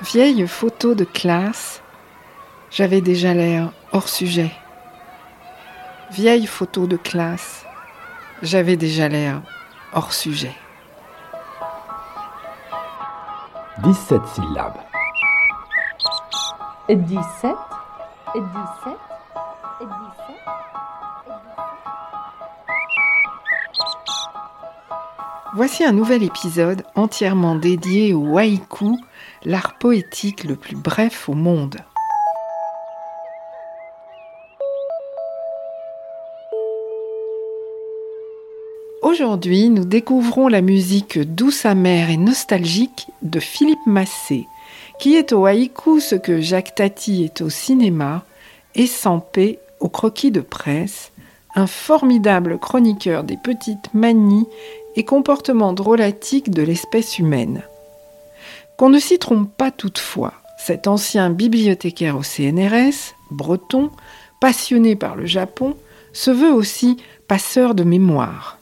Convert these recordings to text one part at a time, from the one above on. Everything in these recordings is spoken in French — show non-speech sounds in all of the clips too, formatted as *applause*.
Vieille photo de classe, j'avais déjà l'air hors sujet. Vieille photo de classe, j'avais déjà l'air hors sujet. 17 syllabes. Et 17 Et 17 Voici un nouvel épisode entièrement dédié au haïku, l'art poétique le plus bref au monde. Aujourd'hui, nous découvrons la musique douce, amère et nostalgique de Philippe Massé, qui est au haïku ce que Jacques Tati est au cinéma, et Sampé au croquis de presse, un formidable chroniqueur des petites manies et comportements drôlatiques de l'espèce humaine. Qu'on ne s'y trompe pas toutefois, cet ancien bibliothécaire au CNRS, breton, passionné par le Japon, se veut aussi passeur de mémoire.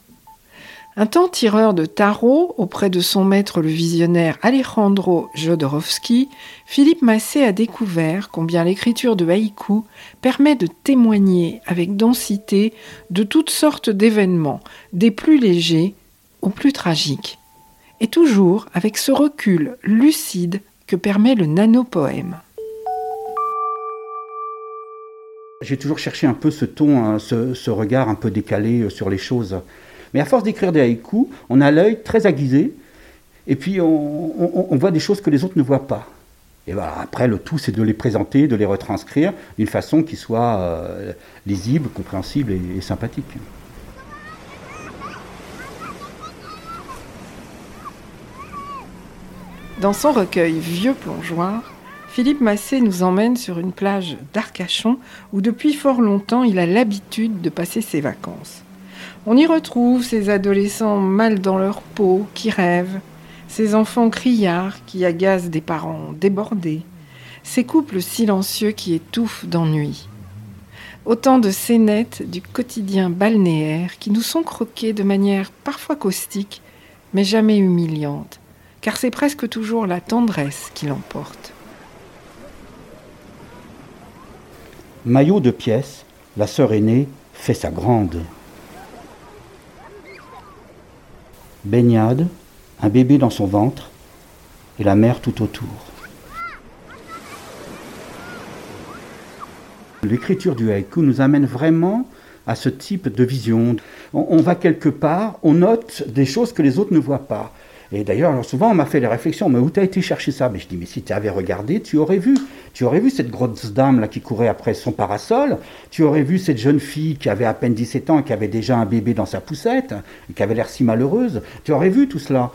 Un temps tireur de tarot auprès de son maître le visionnaire Alejandro Jodorowsky, Philippe Massé a découvert combien l'écriture de haïku permet de témoigner avec densité de toutes sortes d'événements, des plus légers aux plus tragiques, et toujours avec ce recul lucide que permet le nanopoème. J'ai toujours cherché un peu ce ton, hein, ce, ce regard un peu décalé euh, sur les choses. Mais à force d'écrire des haïkus, on a l'œil très aiguisé, et puis on, voit des choses que les autres ne voient pas. Et voilà, après, le tout, c'est de les présenter, de les retranscrire d'une façon qui soit euh, lisible, compréhensible et, sympathique. Dans son recueil Vieux plongeoir, Philippe Massé nous emmène sur une plage d'Arcachon où depuis fort longtemps il a l'habitude de passer ses vacances. On y retrouve ces adolescents mal dans leur peau qui rêvent, ces enfants criards qui agacent des parents débordés, ces couples silencieux qui étouffent d'ennui. Autant de scénettes du quotidien balnéaire qui nous sont croquées de manière parfois caustique, mais jamais humiliante, car c'est presque toujours la tendresse qui l'emporte. Maillot de pièce, la sœur aînée fait sa grande. baignade, un bébé dans son ventre et la mer tout autour. L'écriture du haïku nous amène vraiment à ce type de vision. On, va quelque part, on note des choses que les autres ne voient pas. Et d'ailleurs, souvent, on m'a fait les réflexions, mais où t'as été chercher ça? Mais je dis, mais si tu avais regardé, tu aurais vu. Tu aurais vu cette grosse dame là qui courait après son parasol. Tu aurais vu cette jeune fille qui avait à peine 17 ans et qui avait déjà un bébé dans sa poussette et qui avait l'air si malheureuse. Tu aurais vu tout cela.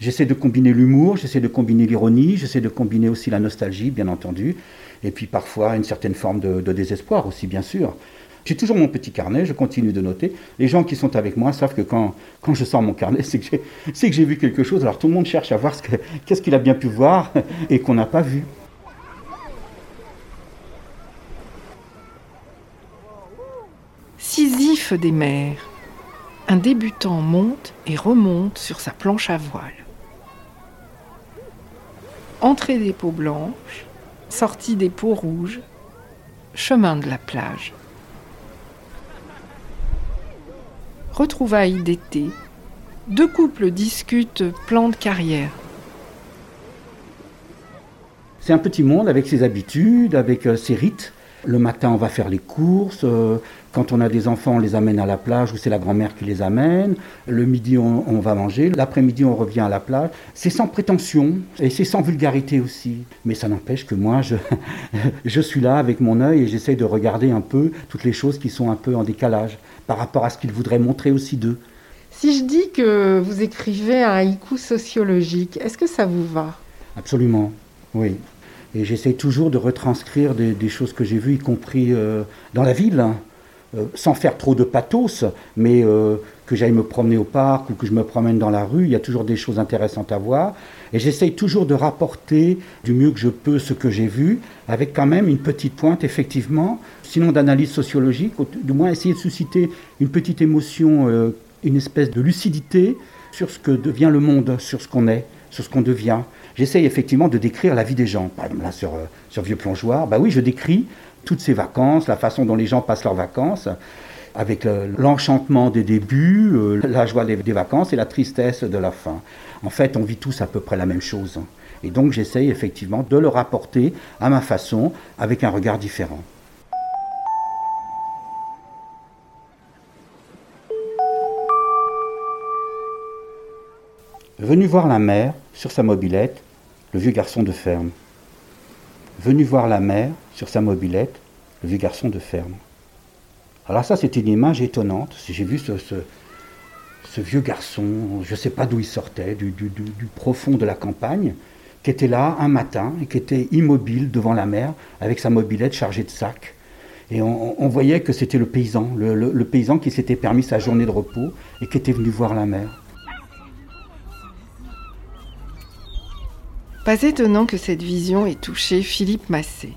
J'essaie de combiner l'humour, j'essaie de combiner l'ironie, j'essaie de combiner aussi la nostalgie, bien entendu, et puis parfois une certaine forme de désespoir aussi, bien sûr. J'ai toujours mon petit carnet, je continue de noter. Les gens qui sont avec moi savent que quand, je sors mon carnet, *laughs* c'est que j'ai vu quelque chose. Alors tout le monde cherche à voir qu'est-ce qu'il a bien pu voir *laughs* et qu'on n'a pas vu. Sisyphe des mers. Un débutant monte et remonte sur sa planche à voile. Entrée des peaux blanches, sortie des peaux rouges, chemin de la plage. Retrouvailles d'été, deux couples discutent plan de carrière. C'est un petit monde avec ses habitudes, avec euh, ses rites. Le matin, on va faire les courses. Euh, quand on a des enfants, on les amène à la plage ou c'est la grand-mère qui les amène. Le midi, on, va manger. L'après-midi, on revient à la plage. C'est sans prétention et c'est sans vulgarité aussi. Mais ça n'empêche que moi, je, *laughs* je suis là avec mon œil et j'essaie de regarder un peu toutes les choses qui sont un peu en décalage par rapport à ce qu'ils voudraient montrer aussi d'eux. Si je dis que vous écrivez un haïku sociologique, est-ce que ça vous va? Absolument, oui. Et j'essaie toujours de retranscrire des, choses que j'ai vues, y compris euh, dans la ville, hein. euh, sans faire trop de pathos, mais euh, que j'aille me promener au parc ou que je me promène dans la rue, il y a toujours des choses intéressantes à voir. Et j'essaye toujours de rapporter du mieux que je peux ce que j'ai vu, avec quand même une petite pointe, effectivement, sinon d'analyse sociologique, du moins essayer de susciter une petite émotion, une espèce de lucidité sur ce que devient le monde, sur ce qu'on est sur ce qu'on devient. J'essaye effectivement de décrire la vie des gens. Par exemple, là, sur, euh, sur Vieux Plongeoir, bah oui, je décris toutes ces vacances, la façon dont les gens passent leurs vacances, avec l'enchantement des débuts, euh, la joie des, vacances et la tristesse de la fin. En fait, on vit tous à peu près la même chose. Et donc, j'essaye effectivement de le rapporter à ma façon, avec un regard différent. Venu voir la mère sur sa mobilette, le vieux garçon de ferme. Venu voir la mère sur sa mobilette, le vieux garçon de ferme. Alors ça, c'était une image étonnante. J'ai vu ce, ce, vieux garçon, je ne sais pas d'où il sortait, du, profond de la campagne, qui était là un matin et qui était immobile devant la mer avec sa mobilette chargée de sacs. Et on, voyait que c'était le paysan, le paysan qui s'était permis sa journée de repos et qui était venu voir la mer. Pas étonnant que cette vision ait touché Philippe Massé.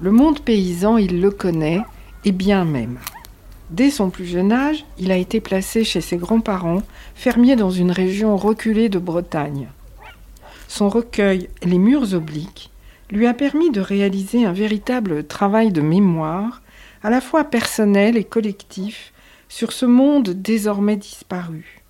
Le monde paysan, il le connaît, et bien même. Dès son plus jeune âge, il a été placé chez ses grands-parents, fermiers dans une région reculée de Bretagne. Son recueil Les murs obliques lui a permis de réaliser un véritable travail de mémoire, à la fois personnel et collectif, sur ce monde désormais disparu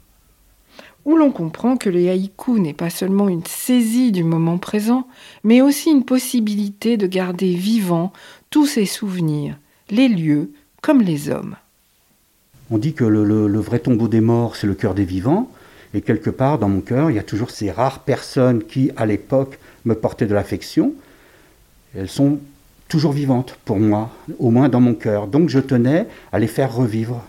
où l'on comprend que le haïku n'est pas seulement une saisie du moment présent, mais aussi une possibilité de garder vivants tous ses souvenirs, les lieux comme les hommes. On dit que le, vrai tombeau des morts, c'est le cœur des vivants, et quelque part dans mon cœur, il y a toujours ces rares personnes qui, à l'époque, me portaient de l'affection. Elles sont toujours vivantes pour moi, au moins dans mon cœur. Donc je tenais à les faire revivre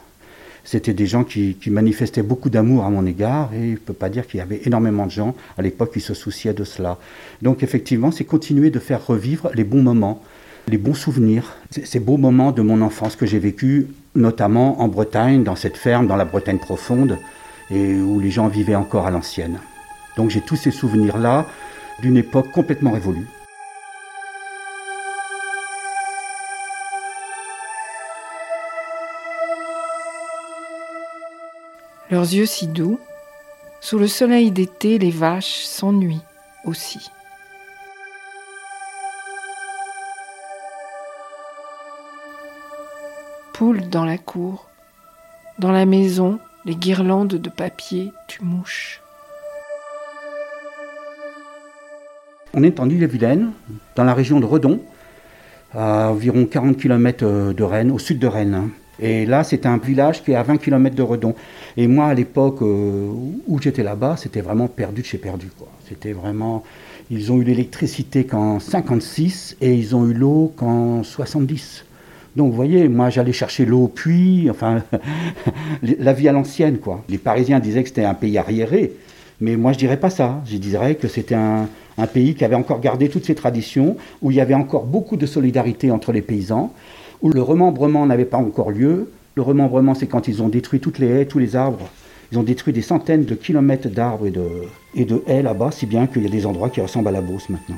c'était des gens qui, manifestaient beaucoup d'amour à mon égard et je ne peux pas dire qu'il y avait énormément de gens à l'époque qui se souciaient de cela. Donc effectivement, c'est continuer de faire revivre les bons moments, les bons souvenirs, ces beaux moments de mon enfance que j'ai vécu, notamment en Bretagne, dans cette ferme, dans la Bretagne profonde, et où les gens vivaient encore à l'ancienne. Donc j'ai tous ces souvenirs-là d'une époque complètement révolue. leurs yeux si doux, sous le soleil d'été, les vaches s'ennuient aussi. Poule dans la cour, dans la maison, les guirlandes de papier tu mouches. On est en Ille-et-Vilaine, dans la région de Redon, à environ 40 km de Rennes, au sud de Rennes. Et là, c'est un village qui est à 20 km de Redon. Et moi, à l'époque euh, où j'étais là-bas, c'était vraiment perdu de chez perdu. C'était vraiment. Ils ont eu l'électricité qu'en 56 et ils ont eu l'eau qu'en 70. Donc, vous voyez, moi, j'allais chercher l'eau au puits, enfin, *laughs* la vie à l'ancienne, quoi. Les Parisiens disaient que c'était un pays arriéré, mais moi, je dirais pas ça. Je dirais que c'était un, pays qui avait encore gardé toutes ses traditions, où il y avait encore beaucoup de solidarité entre les paysans, où le remembrement n'avait pas encore lieu. Le remembrement, c'est quand ils ont détruit toutes les haies, tous les arbres. Ils ont détruit des centaines de kilomètres d'arbres et de, et de haies là-bas, si bien qu'il y a des endroits qui ressemblent à la Beauce maintenant.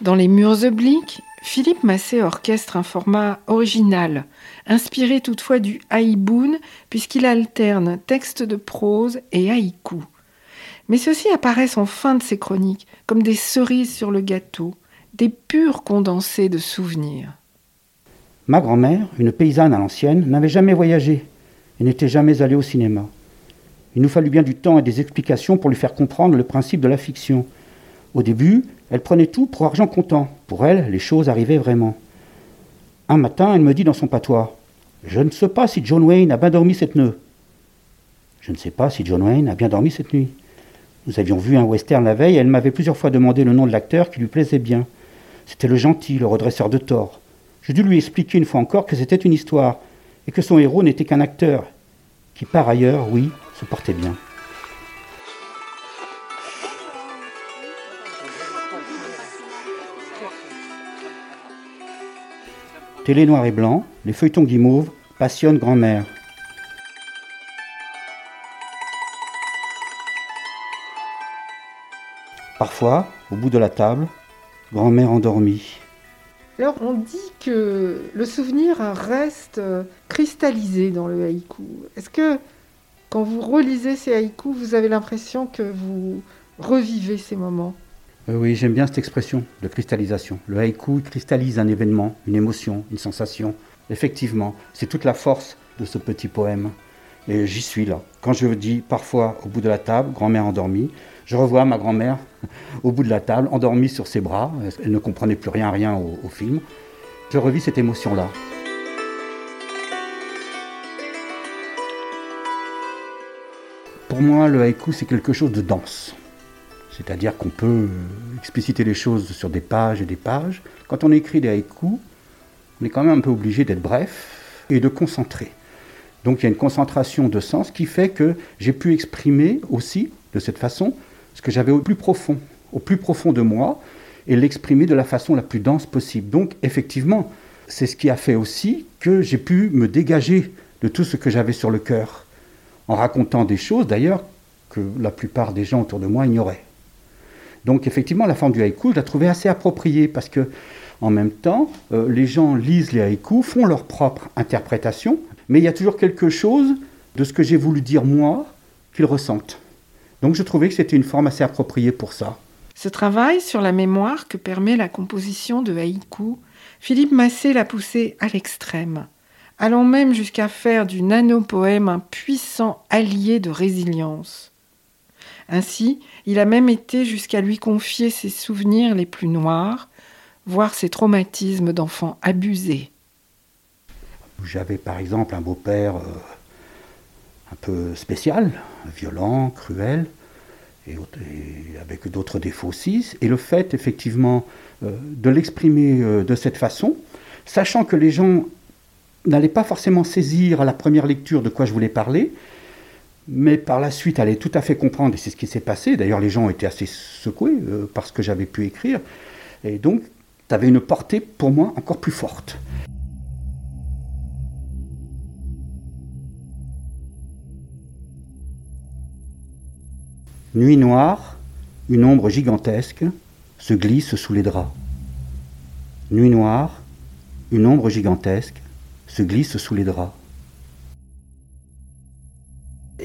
Dans les murs obliques, Philippe Massé orchestre un format original, inspiré toutefois du haïboun, puisqu'il alterne texte de prose et haïku. Mais ceux-ci apparaissent en fin de ses chroniques, comme des cerises sur le gâteau, des purs condensés de souvenirs. Ma grand-mère, une paysanne à l'ancienne, n'avait jamais voyagé et n'était jamais allée au cinéma. Il nous fallut bien du temps et des explications pour lui faire comprendre le principe de la fiction. Au début, elle prenait tout pour argent comptant. Pour elle, les choses arrivaient vraiment. Un matin, elle me dit dans son patois Je ne sais pas si John Wayne a bien dormi cette nuit. Je ne sais pas si John Wayne a bien dormi cette nuit. Nous avions vu un western la veille et elle m'avait plusieurs fois demandé le nom de l'acteur qui lui plaisait bien. C'était le gentil, le redresseur de tort. Je dû lui expliquer une fois encore que c'était une histoire et que son héros n'était qu'un acteur, qui par ailleurs, oui, se portait bien. Télé noir et blanc, les feuilletons guimauves passionnent grand-mère. Parfois, au bout de la table, grand-mère endormie. Alors on dit que le souvenir reste euh, cristallisé dans le haïku. Est-ce que quand vous relisez ces haïkus, vous avez l'impression que vous revivez ces moments? Oui, j'aime bien cette expression de cristallisation. Le haïku cristallise un événement, une émotion, une sensation. Effectivement, c'est toute la force de ce petit poème. Et j'y suis là. Quand je dis parfois au bout de la table, grand-mère endormie, je revois ma grand-mère *laughs* au bout de la table, endormie sur ses bras. Elle ne comprenait plus rien, rien au, au film. Je revis cette émotion-là. Pour moi, le haïku, c'est quelque chose de dense. C'est-à-dire qu'on peut expliciter les choses sur des pages et des pages. Quand on écrit des haïkus, on est quand même un peu obligé d'être bref et de concentrer. Donc il y a une concentration de sens qui fait que j'ai pu exprimer aussi, de cette façon, ce que j'avais au plus profond, au plus profond de moi, et l'exprimer de la façon la plus dense possible. Donc effectivement, c'est ce qui a fait aussi que j'ai pu me dégager de tout ce que j'avais sur le cœur, en racontant des choses d'ailleurs que la plupart des gens autour de moi ignoraient. Donc effectivement, la forme du haïku, je la trouvais assez appropriée parce que en même temps, euh, les gens lisent les haïkus, font leur propre interprétation, mais il y a toujours quelque chose de ce que j'ai voulu dire moi qu'ils ressentent. Donc je trouvais que c'était une forme assez appropriée pour ça. Ce travail sur la mémoire que permet la composition de haïku, Philippe Massé l'a poussé à l'extrême, allant même jusqu'à faire du nanopoème un puissant allié de résilience. Ainsi, il a même été jusqu'à lui confier ses souvenirs les plus noirs, voire ses traumatismes d'enfant abusé. J'avais par exemple un beau-père euh, un peu spécial, violent, cruel, et, avec d'autres défauts aussi. Et le fait effectivement euh, de l'exprimer euh, de cette façon, sachant que les gens n'allaient pas forcément saisir à la première lecture de quoi je voulais parler, mais par la suite allaient tout à fait comprendre, et c'est ce qui s'est passé. D'ailleurs, les gens ont été assez secoués par ce que j'avais pu écrire. Et donc, tu avais une portée pour moi encore plus forte. Nuit noire, une ombre gigantesque se glisse sous les draps. Nuit noire, une ombre gigantesque se glisse sous les draps.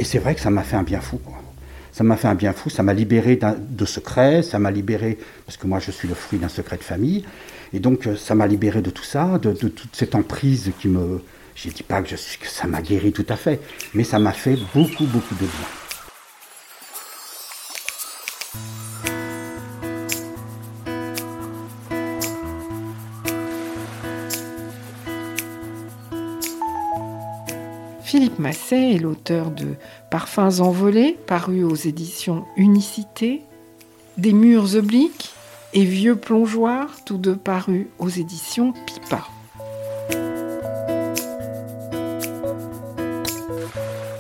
Et c'est vrai que ça m'a fait un bien fou. Ça m'a fait un bien fou, ça m'a libéré de secrets, ça m'a libéré, parce que moi je suis le fruit d'un secret de famille, et donc euh, ça m'a libéré de tout ça, de, toute cette emprise qui me... Je ne dis pas que, ça m'a guéri tout à fait, mais ça m'a fait beaucoup, beaucoup de bien. Philippe Masset est l'auteur de Parfums envolés, paru aux éditions Unicité, Des murs obliques et Vieux plongeoirs, tous deux parus aux éditions Pipa.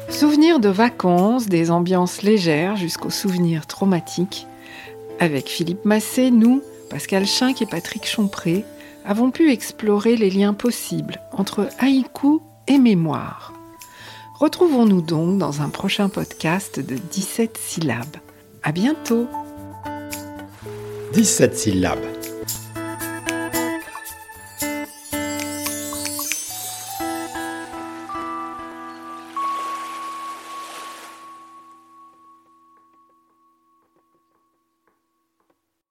Souvenirs de vacances, des ambiances légères jusqu'aux souvenirs traumatiques. Avec Philippe Massé, nous, Pascal Schinck et Patrick Chompré, avons pu explorer les liens possibles entre haïku et mémoire. Retrouvons-nous donc dans un prochain podcast de 17 syllabes. À bientôt! 17 syllabes